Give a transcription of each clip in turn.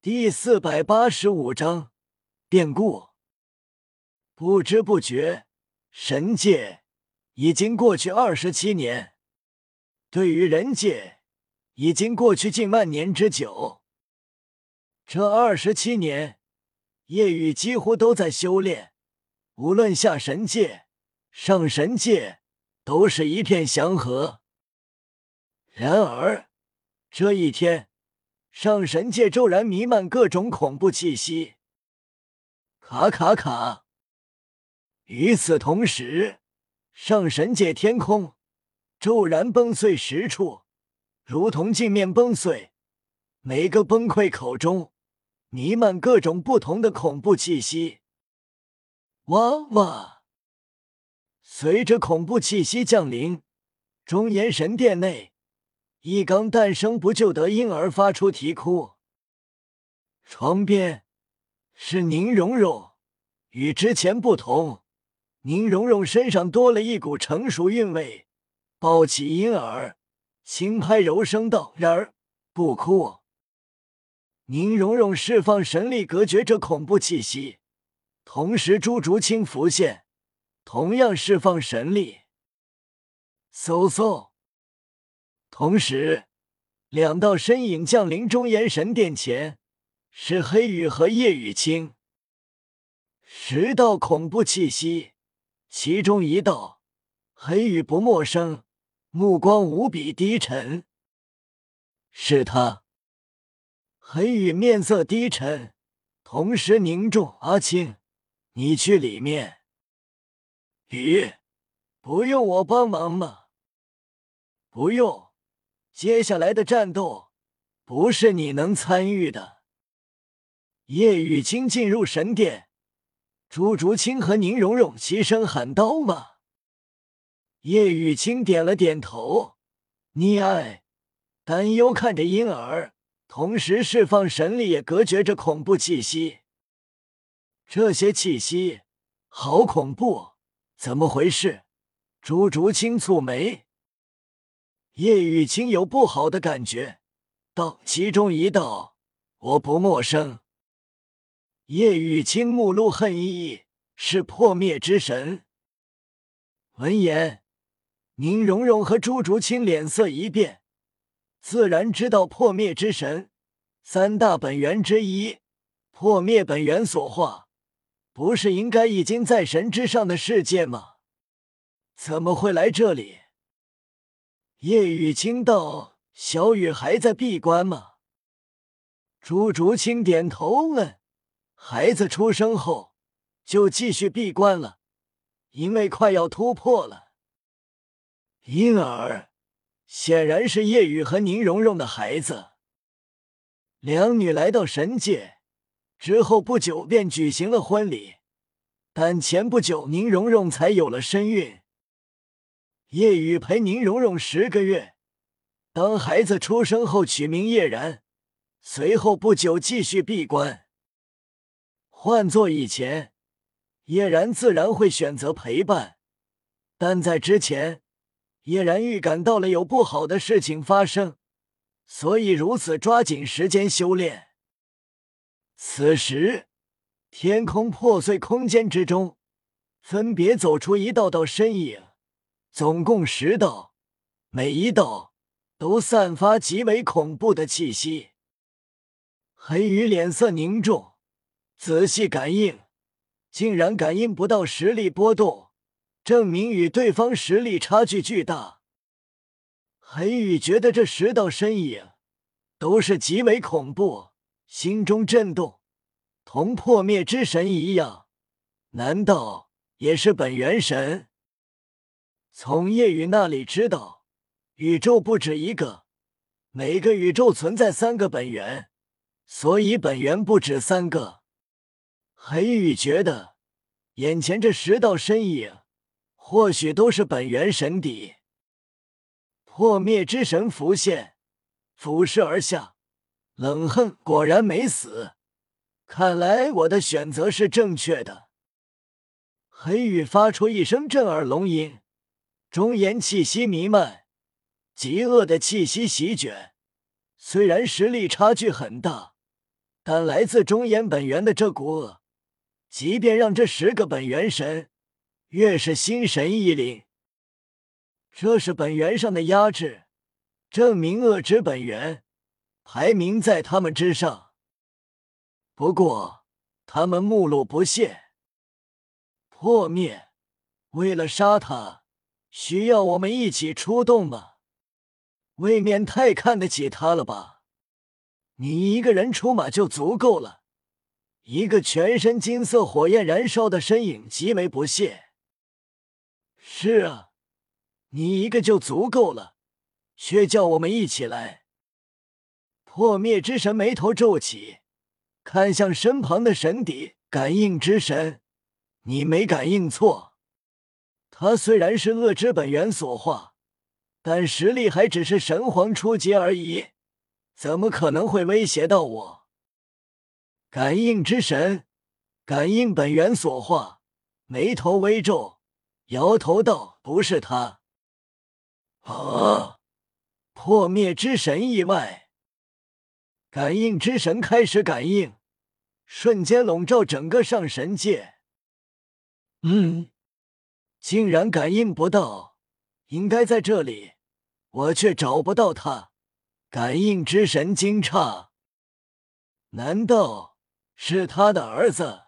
第四百八十五章变故。不知不觉，神界已经过去二十七年，对于人界，已经过去近万年之久。这二十七年，夜雨几乎都在修炼，无论下神界、上神界，都是一片祥和。然而，这一天。上神界骤然弥漫各种恐怖气息，卡卡卡。与此同时，上神界天空骤然崩碎十处，如同镜面崩碎。每个崩溃口中弥漫各种不同的恐怖气息。哇哇！随着恐怖气息降临，中炎神殿内。一刚诞生不就得婴儿发出啼哭。床边是宁荣荣，与之前不同，宁荣荣身上多了一股成熟韵味。抱起婴儿，轻拍柔声道：“然儿，不哭。”宁荣荣释放神力，隔绝这恐怖气息，同时朱竹清浮现，同样释放神力。嗖嗖。同时，两道身影降临中炎神殿前，是黑羽和叶雨清。十道恐怖气息，其中一道，黑羽不陌生，目光无比低沉。是他。黑羽面色低沉，同时凝重。阿青，你去里面。雨，不用我帮忙吗？不用。接下来的战斗不是你能参与的。叶雨清进入神殿，朱竹清和宁荣荣齐声喊道：“吗？”叶雨清点了点头，溺爱担忧看着婴儿，同时释放神力，也隔绝着恐怖气息。这些气息好恐怖，怎么回事？朱竹清蹙眉。叶雨清有不好的感觉，道：“其中一道我不陌生。”叶雨清目露恨意，是破灭之神。闻言，宁荣荣和朱竹清脸色一变，自然知道破灭之神三大本源之一，破灭本源所化，不是应该已经在神之上的世界吗？怎么会来这里？叶雨清道：“小雨还在闭关吗？”朱竹清点头问：“孩子出生后就继续闭关了，因为快要突破了。”婴儿显然是叶雨和宁荣荣的孩子。两女来到神界之后不久便举行了婚礼，但前不久宁荣荣才有了身孕。叶雨陪宁荣荣十个月，当孩子出生后取名叶然，随后不久继续闭关。换做以前，叶然自然会选择陪伴，但在之前，叶然预感到了有不好的事情发生，所以如此抓紧时间修炼。此时，天空破碎空间之中，分别走出一道道身影。总共十道，每一道都散发极为恐怖的气息。黑羽脸色凝重，仔细感应，竟然感应不到实力波动，证明与对方实力差距巨大。黑羽觉得这十道身影都是极为恐怖，心中震动，同破灭之神一样，难道也是本源神？从夜雨那里知道，宇宙不止一个，每个宇宙存在三个本源，所以本源不止三个。黑羽觉得，眼前这十道身影，或许都是本源神邸。破灭之神浮现，俯视而下，冷哼：“果然没死，看来我的选择是正确的。”黑羽发出一声震耳聋音。中炎气息弥漫，极恶的气息席卷。虽然实力差距很大，但来自中炎本源的这股恶，即便让这十个本源神越是心神意领，这是本源上的压制，证明恶之本源排名在他们之上。不过他们目露不屑，破灭。为了杀他，需要我们一起出动吗？未免太看得起他了吧！你一个人出马就足够了。一个全身金色火焰燃烧的身影极为不屑。是啊，你一个就足够了，却叫我们一起来。破灭之神眉头皱起，看向身旁的神邸感应之神，你没感应错。他虽然是恶之本源所化，但实力还只是神皇初级而已，怎么可能会威胁到我？感应之神，感应本源所化，眉头微皱，摇头道：“不是他。”啊！破灭之神意外，感应之神开始感应，瞬间笼罩整个上神界。嗯。竟然感应不到，应该在这里，我却找不到他。感应之神惊诧，难道是他的儿子？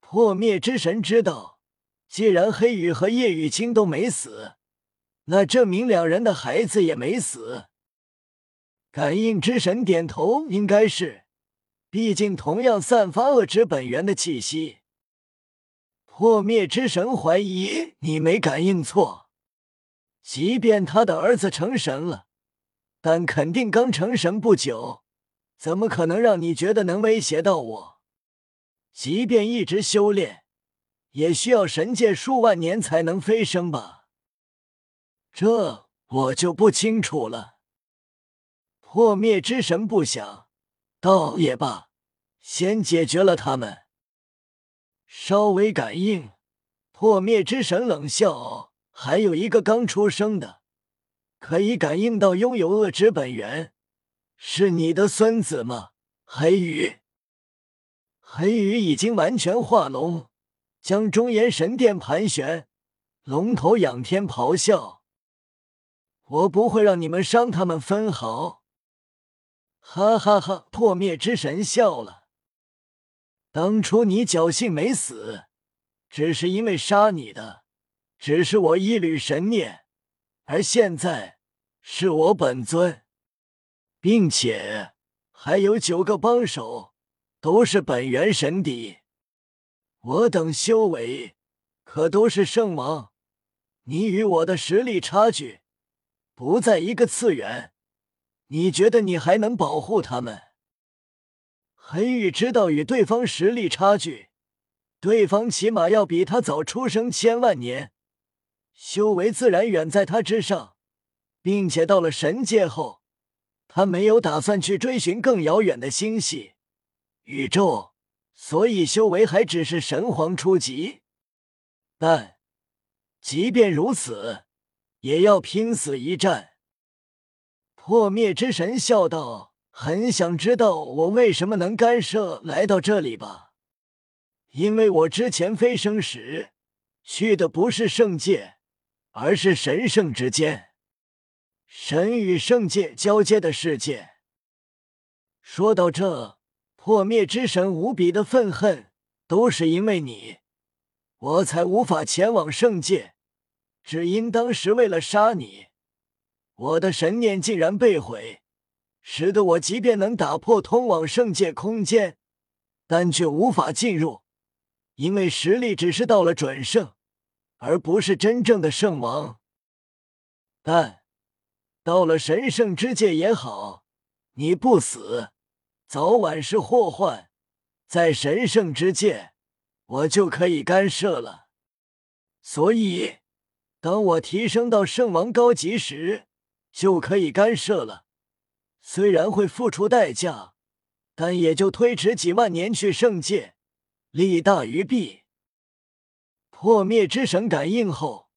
破灭之神知道，既然黑羽和叶雨清都没死，那证明两人的孩子也没死。感应之神点头，应该是，毕竟同样散发恶之本源的气息。破灭之神怀疑你没感应错，即便他的儿子成神了，但肯定刚成神不久，怎么可能让你觉得能威胁到我？即便一直修炼，也需要神界数万年才能飞升吧？这我就不清楚了。破灭之神不想，倒也罢，先解决了他们。稍微感应，破灭之神冷笑：“还有一个刚出生的，可以感应到拥有恶之本源，是你的孙子吗？”黑羽，黑羽已经完全化龙，将中炎神殿盘旋，龙头仰天咆哮：“我不会让你们伤他们分毫！”哈哈哈！破灭之神笑了。当初你侥幸没死，只是因为杀你的只是我一缕神念，而现在是我本尊，并且还有九个帮手，都是本源神邸。我等修为可都是圣王，你与我的实力差距不在一个次元，你觉得你还能保护他们？黑羽知道与对方实力差距，对方起码要比他早出生千万年，修为自然远在他之上，并且到了神界后，他没有打算去追寻更遥远的星系、宇宙，所以修为还只是神皇初级。但即便如此，也要拼死一战。破灭之神笑道。很想知道我为什么能干涉来到这里吧？因为我之前飞升时去的不是圣界，而是神圣之间，神与圣界交接的世界。说到这，破灭之神无比的愤恨，都是因为你，我才无法前往圣界，只因当时为了杀你，我的神念竟然被毁。使得我即便能打破通往圣界空间，但却无法进入，因为实力只是到了准圣，而不是真正的圣王。但到了神圣之界也好，你不死，早晚是祸患。在神圣之界，我就可以干涉了。所以，当我提升到圣王高级时，就可以干涉了。虽然会付出代价，但也就推迟几万年去圣界，利大于弊。破灭之神感应后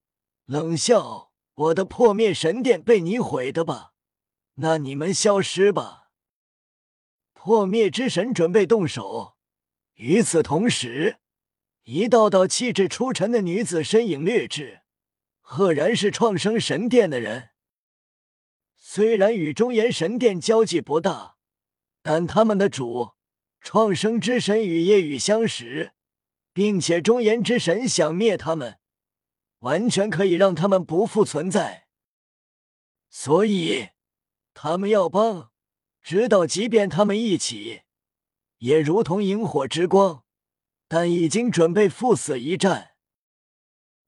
冷笑：“我的破灭神殿被你毁的吧？那你们消失吧。”破灭之神准备动手。与此同时，一道道气质出尘的女子身影掠至，赫然是创生神殿的人。虽然与中原神殿交际不大，但他们的主创生之神与夜雨相识，并且中原之神想灭他们，完全可以让他们不复存在。所以，他们要帮，直到即便他们一起，也如同萤火之光，但已经准备赴死一战。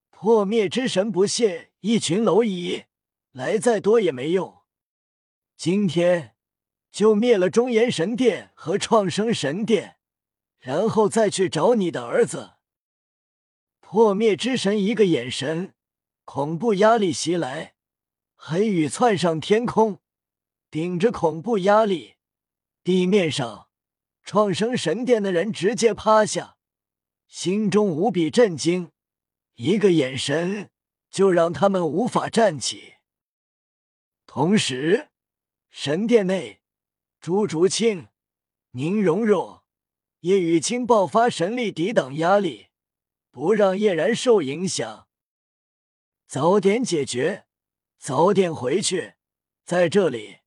破灭之神不屑，一群蝼蚁，来再多也没用。今天就灭了中炎神殿和创生神殿，然后再去找你的儿子。破灭之神一个眼神，恐怖压力袭来。黑羽窜上天空，顶着恐怖压力，地面上创生神殿的人直接趴下，心中无比震惊。一个眼神就让他们无法站起。同时，神殿内，朱竹清、宁荣荣、叶雨清爆发神力抵挡压力，不让叶然受影响。早点解决。早点回去，在这里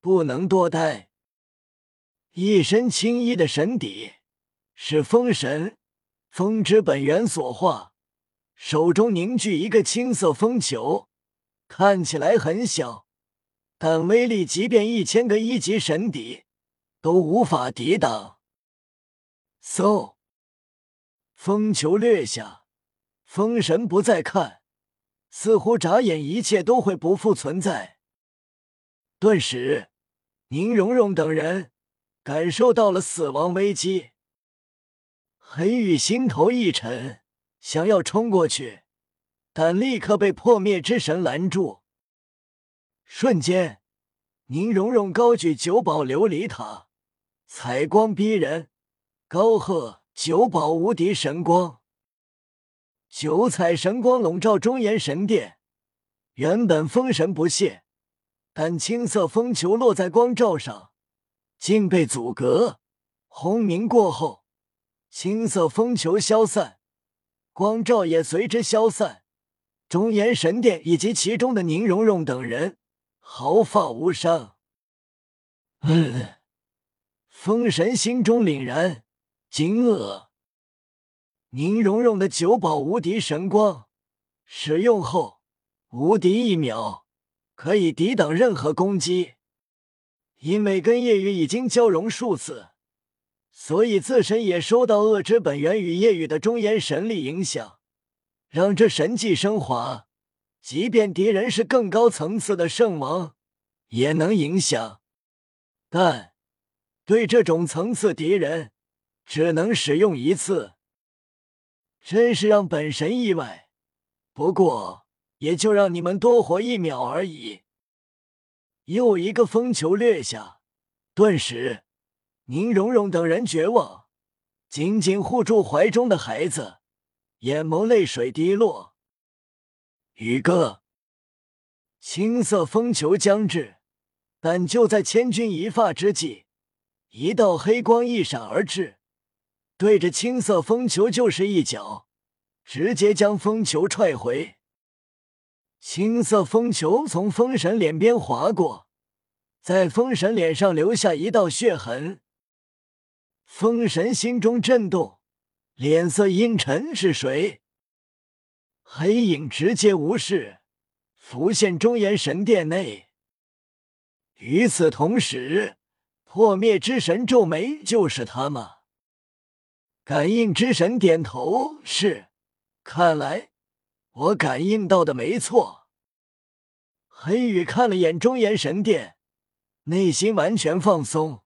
不能多待。一身青衣的神邸是风神，风之本源所化，手中凝聚一个青色风球，看起来很小，但威力即便一千个一级神邸都无法抵挡。嗖，风球掠下，风神不再看。似乎眨眼，一切都会不复存在。顿时，宁荣荣等人感受到了死亡危机。黑羽心头一沉，想要冲过去，但立刻被破灭之神拦住。瞬间，宁荣荣高举九宝琉璃塔，彩光逼人，高喝：“九宝无敌神光！”九彩神光笼罩中炎神殿，原本风神不屑，但青色风球落在光照上，竟被阻隔。轰鸣过后，青色风球消散，光照也随之消散。中炎神殿以及其中的宁荣荣等人毫发无伤。嗯，风神心中凛然，惊愕。宁荣荣的九宝无敌神光使用后，无敌一秒，可以抵挡任何攻击。因为跟夜雨已经交融数次，所以自身也受到恶之本源与夜雨的中炎神力影响，让这神技升华。即便敌人是更高层次的圣王，也能影响。但对这种层次敌人，只能使用一次。真是让本神意外，不过也就让你们多活一秒而已。又一个风球掠下，顿时宁荣荣等人绝望，紧紧护住怀中的孩子，眼眸泪水滴落。宇哥，青色风球将至，但就在千钧一发之际，一道黑光一闪而至。对着青色风球就是一脚，直接将风球踹回。青色风球从风神脸边划过，在风神脸上留下一道血痕。风神心中震动，脸色阴沉。是谁？黑影直接无视，浮现中炎神殿内。与此同时，破灭之神皱眉：“就是他吗？”感应之神点头，是。看来我感应到的没错。黑羽看了眼中炎神殿，内心完全放松。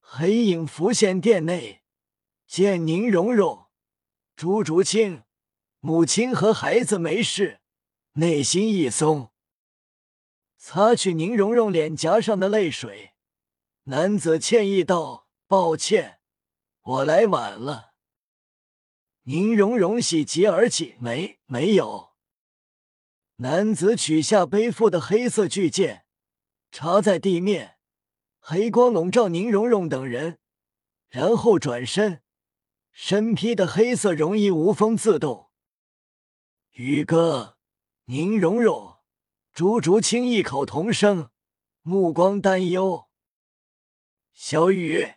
黑影浮现殿内，见宁荣荣、朱竹清母亲和孩子没事，内心一松。擦去宁荣荣脸颊上的泪水，男子歉意道：“抱歉。”我来晚了。宁荣荣喜极而泣，没没有。男子取下背负的黑色巨剑，插在地面，黑光笼罩宁荣荣等人，然后转身，身披的黑色绒衣无风自动。宇哥，宁荣荣，朱竹清异口同声，目光担忧。小雨，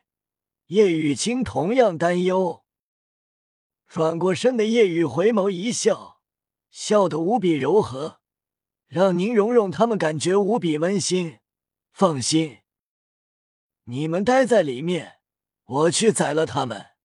叶雨清同样担忧。转过身的叶雨回眸一笑，笑得无比柔和，让宁荣荣他们感觉无比温馨。放心，你们待在里面，我去宰了他们。